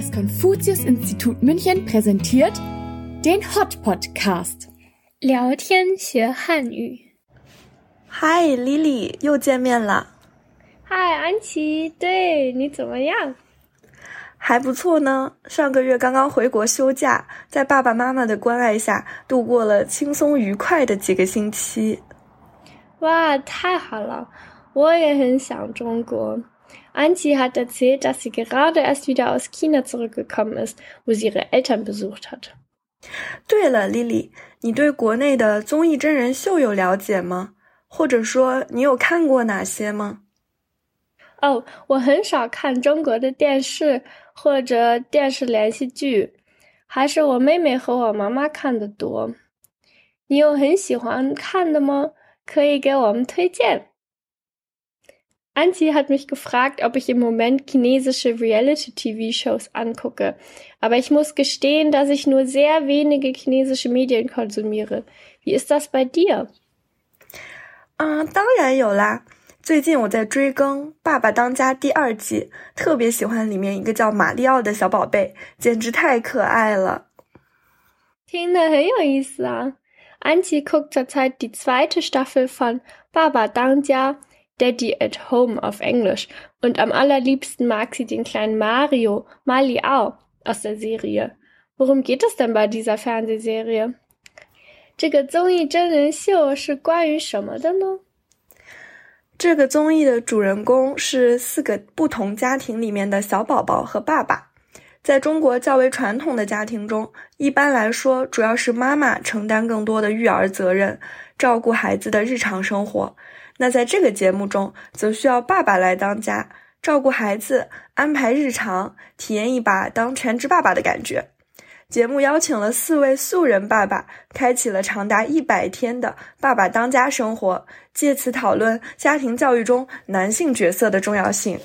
Das Konfuzius-Institut München präsentiert den Hot Podcast. 聊天学汉语。嗨，Lily，又见面了。嗨，安琪，对你怎么样？还不错呢。上个月刚刚回国休假，在爸爸妈妈的关爱下，度过了轻松愉快的几个星期。哇，太好了！我也很想中国。Antje hat erzählt, dass sie gerade erst wieder aus China zurückgekommen ist, wo sie ihre Eltern besucht hat. 对了，Lily，你对国内的综艺真人秀有了解吗？或者说，你有看过哪些吗？哦，我很少看中国的电视或者电视连续剧，还是我妹妹和我妈妈看的多。你有很喜欢看的吗？可以给我们推荐。Antje hat mich gefragt, ob ich im Moment chinesische Reality-TV-Shows angucke. Aber ich muss gestehen, dass ich nur sehr wenige chinesische Medien konsumiere. Wie ist das bei dir? 啊，当然有啦！最近我在追更《爸爸当家》第二季，特别喜欢里面一个叫马里奥的小宝贝，简直太可爱了。听得很有意思啊！Antje guckt zurzeit die zweite Staffel von 爸爸当家 Daddy at Home auf Englisch und am allerliebsten mag sie den kleinen Mario Maliao aus der Serie. Worum geht es denn bei dieser Fernsehserie? 这个综艺真人秀是关于什么的呢？这个综艺的主人公是四个不同家庭里面的小宝宝和爸爸。在中国较为传统的家庭中，一般来说，主要是妈妈承担更多的育儿责任，照顾孩子的日常生活。那在这个节目中，则需要爸爸来当家，照顾孩子，安排日常，体验一把当全职爸爸的感觉。节目邀请了四位素人爸爸，开启了长达一百天的爸爸当家生活，借此讨论家庭教育中男性角色的重要性。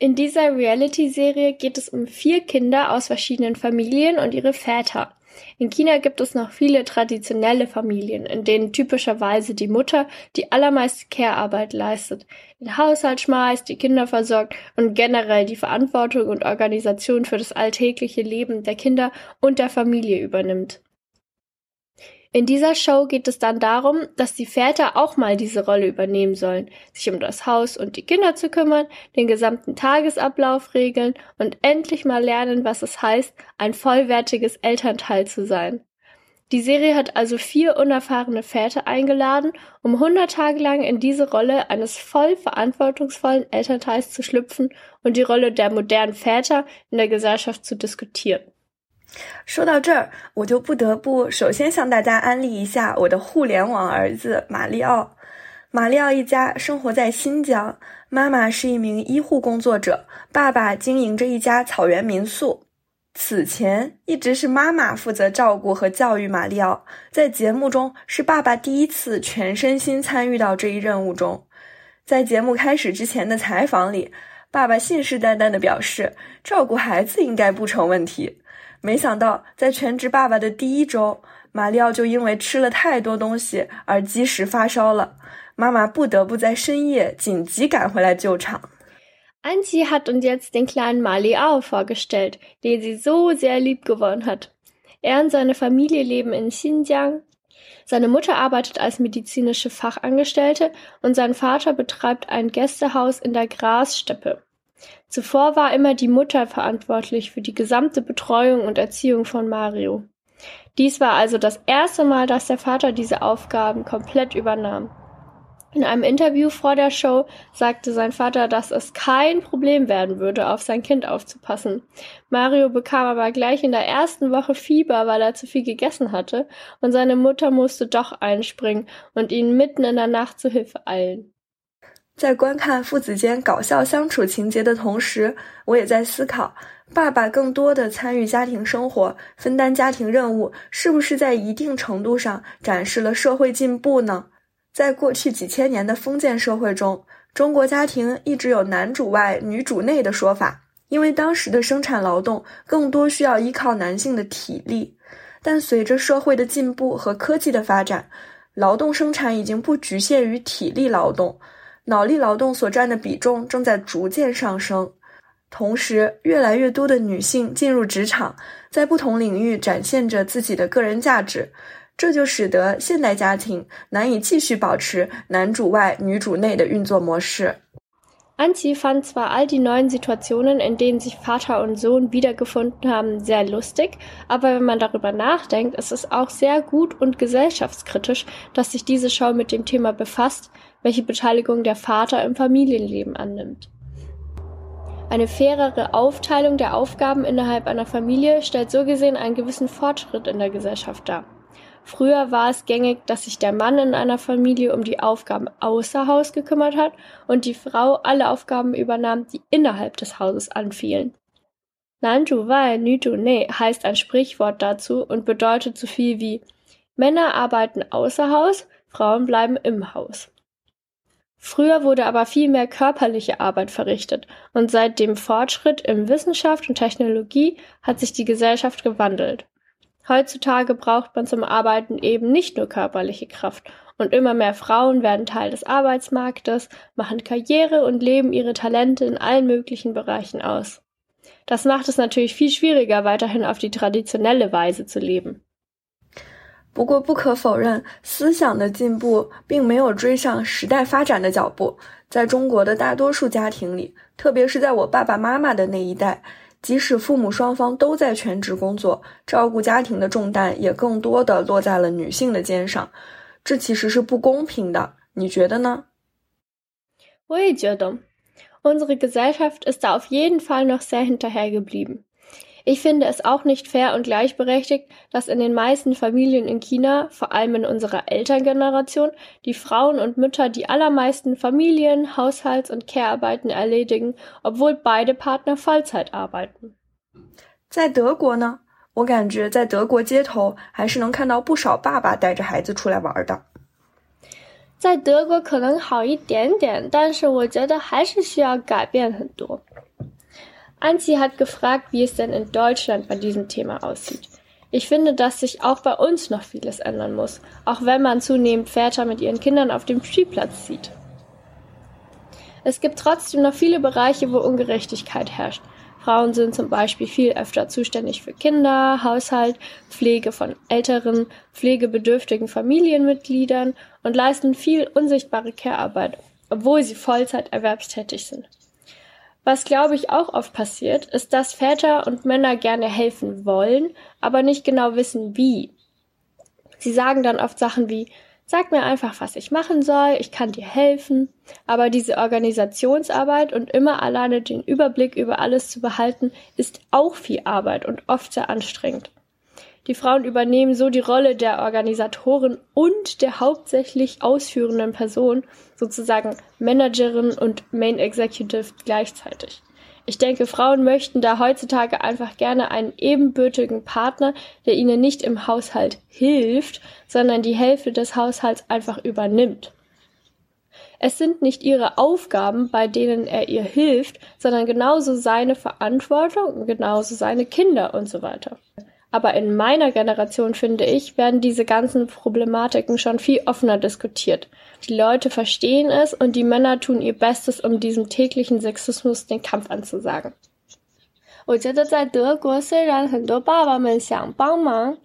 In dieser Reality-Serie geht es um vier Kinder aus verschiedenen Familien und ihre Väter. In China gibt es noch viele traditionelle Familien, in denen typischerweise die Mutter die allermeiste Care-Arbeit leistet, den Haushalt schmeißt, die Kinder versorgt und generell die Verantwortung und Organisation für das alltägliche Leben der Kinder und der Familie übernimmt. In dieser Show geht es dann darum, dass die Väter auch mal diese Rolle übernehmen sollen, sich um das Haus und die Kinder zu kümmern, den gesamten Tagesablauf regeln und endlich mal lernen, was es heißt, ein vollwertiges Elternteil zu sein. Die Serie hat also vier unerfahrene Väter eingeladen, um 100 Tage lang in diese Rolle eines voll verantwortungsvollen Elternteils zu schlüpfen und die Rolle der modernen Väter in der Gesellschaft zu diskutieren. 说到这儿，我就不得不首先向大家安利一下我的互联网儿子马里奥。马里奥一家生活在新疆，妈妈是一名医护工作者，爸爸经营着一家草原民宿。此前一直是妈妈负责照顾和教育马里奥，在节目中是爸爸第一次全身心参与到这一任务中。在节目开始之前的采访里，爸爸信誓旦旦地表示，照顾孩子应该不成问题。没想到，在全职爸爸的第一周，马里奥就因为吃了太多东西而积食发烧了。妈妈不得不在深夜紧急赶回来救场。Antje hat uns jetzt den kleinen Maliao vorgestellt, den sie so sehr lieb gewonnen hat. Er und seine Familie leben in Xinjiang. Seine Mutter arbeitet als medizinische Fachangestellte und sein Vater betreibt ein Gästehaus in der Grassteppe. Zuvor war immer die Mutter verantwortlich für die gesamte Betreuung und Erziehung von Mario. Dies war also das erste Mal, dass der Vater diese Aufgaben komplett übernahm. In einem Interview vor der Show sagte sein Vater, dass es kein Problem werden würde, auf sein Kind aufzupassen. Mario bekam aber gleich in der ersten Woche Fieber, weil er zu viel gegessen hatte, und seine Mutter musste doch einspringen und ihn mitten in der Nacht zu Hilfe eilen. 在观看父子间搞笑相处情节的同时，我也在思考，爸爸更多的参与家庭生活，分担家庭任务，是不是在一定程度上展示了社会进步呢？在过去几千年的封建社会中，中国家庭一直有男主外女主内的说法，因为当时的生产劳动更多需要依靠男性的体力。但随着社会的进步和科技的发展，劳动生产已经不局限于体力劳动。脑力劳动所占的比重正在逐渐上升，同时，越来越多的女性进入职场，在不同领域展现着自己的个人价值，这就使得现代家庭难以继续保持男主外女主内的运作模式。Anzi fand zwar all die neuen Situationen, in denen sich Vater und Sohn wiedergefunden haben, sehr lustig, aber wenn man darüber nachdenkt, ist es auch sehr gut und gesellschaftskritisch, dass sich diese Show mit dem Thema befasst, welche Beteiligung der Vater im Familienleben annimmt. Eine fairere Aufteilung der Aufgaben innerhalb einer Familie stellt so gesehen einen gewissen Fortschritt in der Gesellschaft dar. Früher war es gängig, dass sich der Mann in einer Familie um die Aufgaben außer Haus gekümmert hat und die Frau alle Aufgaben übernahm, die innerhalb des Hauses anfielen. Nanju Wai Nütu Ne heißt ein Sprichwort dazu und bedeutet so viel wie Männer arbeiten außer Haus, Frauen bleiben im Haus. Früher wurde aber viel mehr körperliche Arbeit verrichtet und seit dem Fortschritt in Wissenschaft und Technologie hat sich die Gesellschaft gewandelt. Heutzutage braucht man zum Arbeiten eben nicht nur körperliche Kraft und immer mehr Frauen werden Teil des Arbeitsmarktes, machen Karriere und leben ihre Talente in allen möglichen Bereichen aus. Das macht es natürlich viel schwieriger, weiterhin auf die traditionelle Weise zu leben. 不过，不可否认，思想的进步并没有追上时代发展的脚步。在中国的大多数家庭里，特别是在我爸爸妈妈的那一代，即使父母双方都在全职工作，照顾家庭的重担也更多的落在了女性的肩上，这其实是不公平的。你觉得呢？我也觉得，unsere Gesellschaft ist da auf jeden Fall noch sehr hinterhergeblieben. Ich finde es auch nicht fair und gleichberechtigt, dass in den meisten Familien in China, vor allem in unserer Elterngeneration, die Frauen und Mütter die allermeisten Familien-, Haushalts- und Care-Arbeiten erledigen, obwohl beide Partner Vollzeit arbeiten. 在德国呢，我感觉在德国街头还是能看到不少爸爸带着孩子出来玩的。在德国可能好一点点，但是我觉得还是需要改变很多。 Anzi hat gefragt, wie es denn in Deutschland bei diesem Thema aussieht. Ich finde, dass sich auch bei uns noch vieles ändern muss, auch wenn man zunehmend Väter mit ihren Kindern auf dem Spielplatz sieht. Es gibt trotzdem noch viele Bereiche, wo Ungerechtigkeit herrscht. Frauen sind zum Beispiel viel öfter zuständig für Kinder, Haushalt, Pflege von älteren, pflegebedürftigen Familienmitgliedern und leisten viel unsichtbare Care-Arbeit, obwohl sie Vollzeit erwerbstätig sind. Was, glaube ich, auch oft passiert, ist, dass Väter und Männer gerne helfen wollen, aber nicht genau wissen, wie. Sie sagen dann oft Sachen wie, sag mir einfach, was ich machen soll, ich kann dir helfen, aber diese Organisationsarbeit und immer alleine den Überblick über alles zu behalten, ist auch viel Arbeit und oft sehr anstrengend. Die Frauen übernehmen so die Rolle der Organisatoren und der hauptsächlich ausführenden Person, sozusagen Managerin und Main Executive gleichzeitig. Ich denke, Frauen möchten da heutzutage einfach gerne einen ebenbürtigen Partner, der ihnen nicht im Haushalt hilft, sondern die Hälfte des Haushalts einfach übernimmt. Es sind nicht ihre Aufgaben, bei denen er ihr hilft, sondern genauso seine Verantwortung genauso seine Kinder und so weiter. Aber in meiner Generation, finde ich, werden diese ganzen Problematiken schon viel offener diskutiert. Die Leute verstehen es und die Männer tun ihr Bestes, um diesem täglichen Sexismus den Kampf anzusagen. 我觉得在德国，虽然很多爸爸们想帮忙，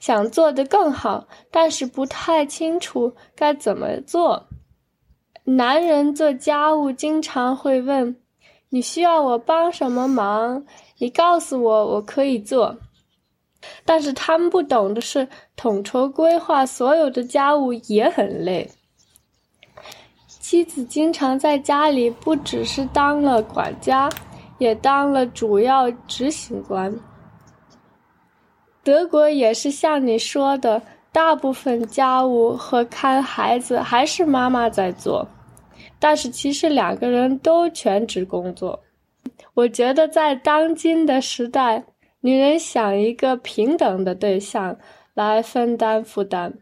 想做得更好，但是不太清楚该怎么做。男人做家务经常会问：“你需要我帮什么忙？你告诉我，我可以做。” 但是他们不懂的是，统筹规划所有的家务也很累。妻子经常在家里不只是当了管家，也当了主要执行官。德国也是像你说的，大部分家务和看孩子还是妈妈在做，但是其实两个人都全职工作。我觉得在当今的时代。女人想一个平等的对象来分担负担，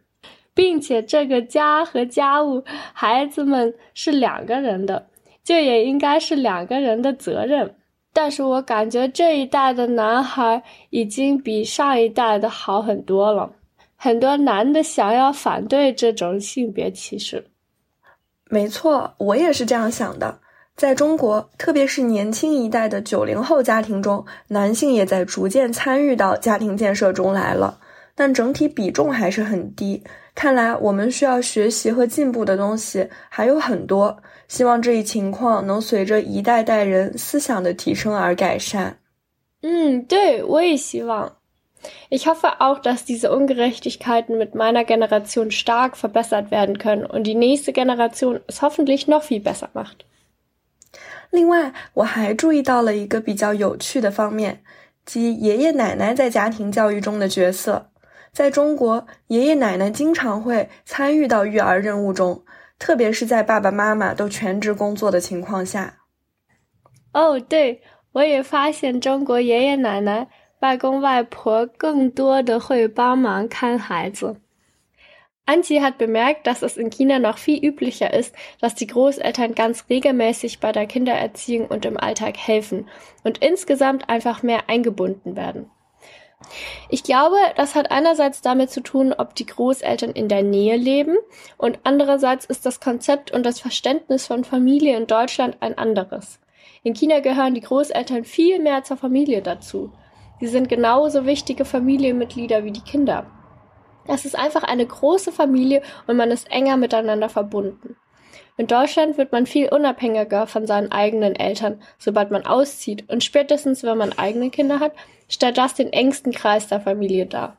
并且这个家和家务、孩子们是两个人的，这也应该是两个人的责任。但是我感觉这一代的男孩已经比上一代的好很多了，很多男的想要反对这种性别歧视。没错，我也是这样想的。在中国，特别是年轻一代的九零后家庭中，男性也在逐渐参与到家庭建设中来了，但整体比重还是很低。看来我们需要学习和进步的东西还有很多。希望这一情况能随着一代代人思想的提升而改善。嗯，对，我也希望。Ich hoffe auch, dass diese Ungerechtigkeiten mit meiner Generation stark verbessert werden können und die nächste Generation es hoffentlich noch viel besser macht. 另外，我还注意到了一个比较有趣的方面，即爷爷奶奶在家庭教育中的角色。在中国，爷爷奶奶经常会参与到育儿任务中，特别是在爸爸妈妈都全职工作的情况下。哦，对，我也发现中国爷爷奶奶、外公外婆更多的会帮忙看孩子。Antje hat bemerkt, dass es in China noch viel üblicher ist, dass die Großeltern ganz regelmäßig bei der Kindererziehung und im Alltag helfen und insgesamt einfach mehr eingebunden werden. Ich glaube, das hat einerseits damit zu tun, ob die Großeltern in der Nähe leben und andererseits ist das Konzept und das Verständnis von Familie in Deutschland ein anderes. In China gehören die Großeltern viel mehr zur Familie dazu. Sie sind genauso wichtige Familienmitglieder wie die Kinder. Es ist einfach eine große Familie und man ist enger miteinander verbunden. In Deutschland wird man viel unabhängiger von seinen eigenen Eltern, sobald man auszieht, und spätestens wenn man eigene Kinder hat, stellt das den engsten Kreis der Familie dar.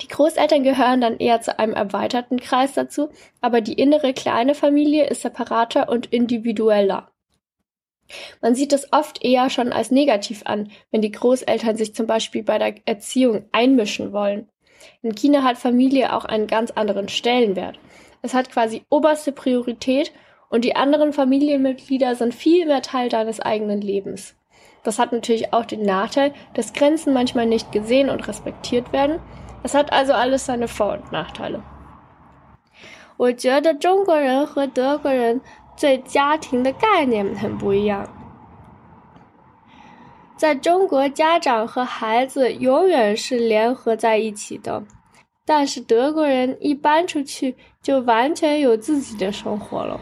Die Großeltern gehören dann eher zu einem erweiterten Kreis dazu, aber die innere kleine Familie ist separater und individueller. Man sieht es oft eher schon als negativ an, wenn die Großeltern sich zum Beispiel bei der Erziehung einmischen wollen. In China hat Familie auch einen ganz anderen Stellenwert. Es hat quasi oberste Priorität und die anderen Familienmitglieder sind viel mehr Teil deines eigenen Lebens. Das hat natürlich auch den Nachteil, dass Grenzen manchmal nicht gesehen und respektiert werden. Es hat also alles seine Vor- und Nachteile. 我觉得中国人和德国人对家庭的概念很不一样。 在中国，家长和孩子永远是联合在一起的，但是德国人一搬出去就完全有自己的生活了。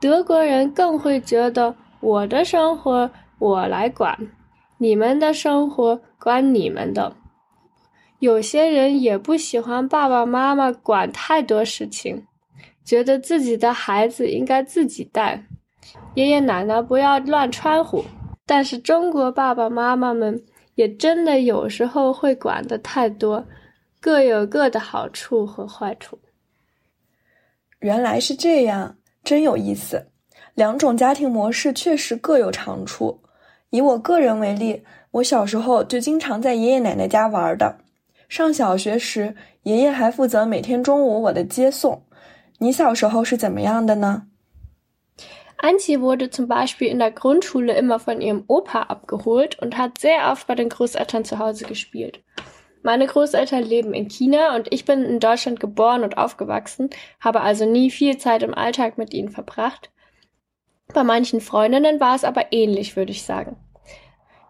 德国人更会觉得我的生活我来管，你们的生活管你们的。有些人也不喜欢爸爸妈妈管太多事情，觉得自己的孩子应该自己带，爷爷奶奶不要乱掺和。但是中国爸爸妈妈们也真的有时候会管的太多，各有各的好处和坏处。原来是这样，真有意思。两种家庭模式确实各有长处。以我个人为例，我小时候就经常在爷爷奶奶家玩的。上小学时，爷爷还负责每天中午我的接送。你小时候是怎么样的呢 ？Antje wurde zum Beispiel in der Grundschule immer von ihrem Opa abgeholt und hat sehr oft bei den Großeltern zu Hause gespielt. Meine Großeltern leben in China und ich bin in Deutschland geboren und aufgewachsen, habe also nie viel Zeit im Alltag mit ihnen verbracht. Bei manchen Freundinnen war es aber ähnlich, würde ich sagen.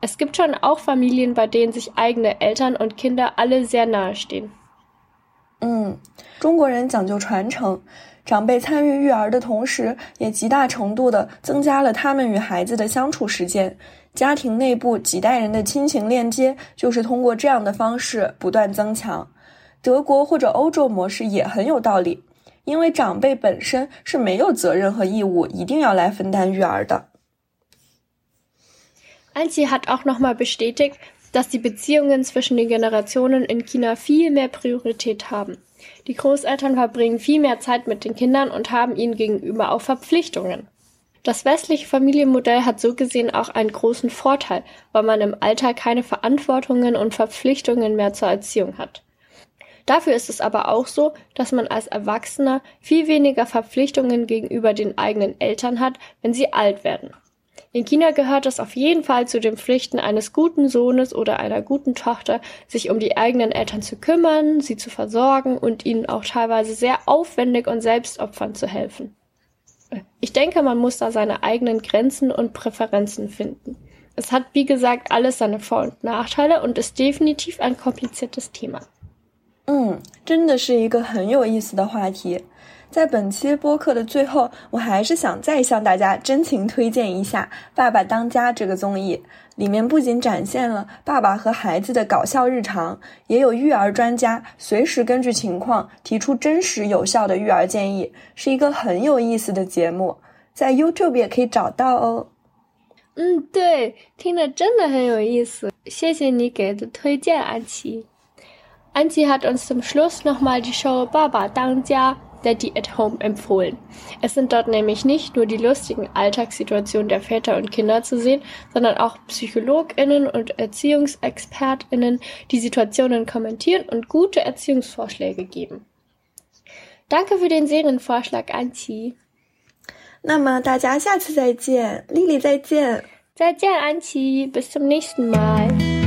Es gibt schon auch Familien, bei denen sich eigene Eltern und Kinder alle sehr nahe stehen. 嗯，中国人讲究传承， 长辈参与育儿的同时，也极大程度的增加了他们与孩子的相处时间。家庭内部几代人的亲情链接，就是通过这样的方式不断增强。德国或者欧洲模式也很有道理，因为长辈本身是没有责任和义务一定要来分担育儿的。Antje hat auch nochmal bestätigt, dass die Beziehungen zwischen den Generationen in China viel mehr Priorität haben. Die Großeltern verbringen viel mehr Zeit mit den Kindern und haben ihnen gegenüber auch Verpflichtungen. Das westliche Familienmodell hat so gesehen auch einen großen Vorteil, weil man im Alltag keine Verantwortungen und Verpflichtungen mehr zur Erziehung hat. Dafür ist es aber auch so, dass man als Erwachsener viel weniger Verpflichtungen gegenüber den eigenen Eltern hat, wenn sie alt werden. In China gehört es auf jeden Fall zu den Pflichten eines guten Sohnes oder einer guten Tochter, sich um die eigenen Eltern zu kümmern, sie zu versorgen und ihnen auch teilweise sehr aufwendig und selbstopfernd zu helfen. Ich denke, man muss da seine eigenen Grenzen und Präferenzen finden. Es hat, wie gesagt, alles seine Vor- und Nachteile und ist definitiv ein kompliziertes Thema. 嗯，真的是一个很有意思的话题。 在本期播客的最后，我还是想再向大家真情推荐一下《爸爸当家》这个综艺。里面不仅展现了爸爸和孩子的搞笑日常，也有育儿专家随时根据情况提出真实有效的育儿建议，是一个很有意思的节目。在 YouTube 也可以找到哦。嗯，对，听着真的很有意思。谢谢你给的推荐，安琪。安琪 hat uns zum Schluss nochmal die Show Baba 当家 Daddy at Home empfohlen. Es sind dort nämlich nicht nur die lustigen Alltagssituationen der Väter und Kinder zu sehen, sondern auch PsychologInnen und ErziehungsexpertInnen, die Situationen kommentieren und gute Erziehungsvorschläge geben. Danke für den Serienvorschlag, Anzi. 那么大家下次再见，丽丽再见，再见，安琪，bis zum nächsten Mal。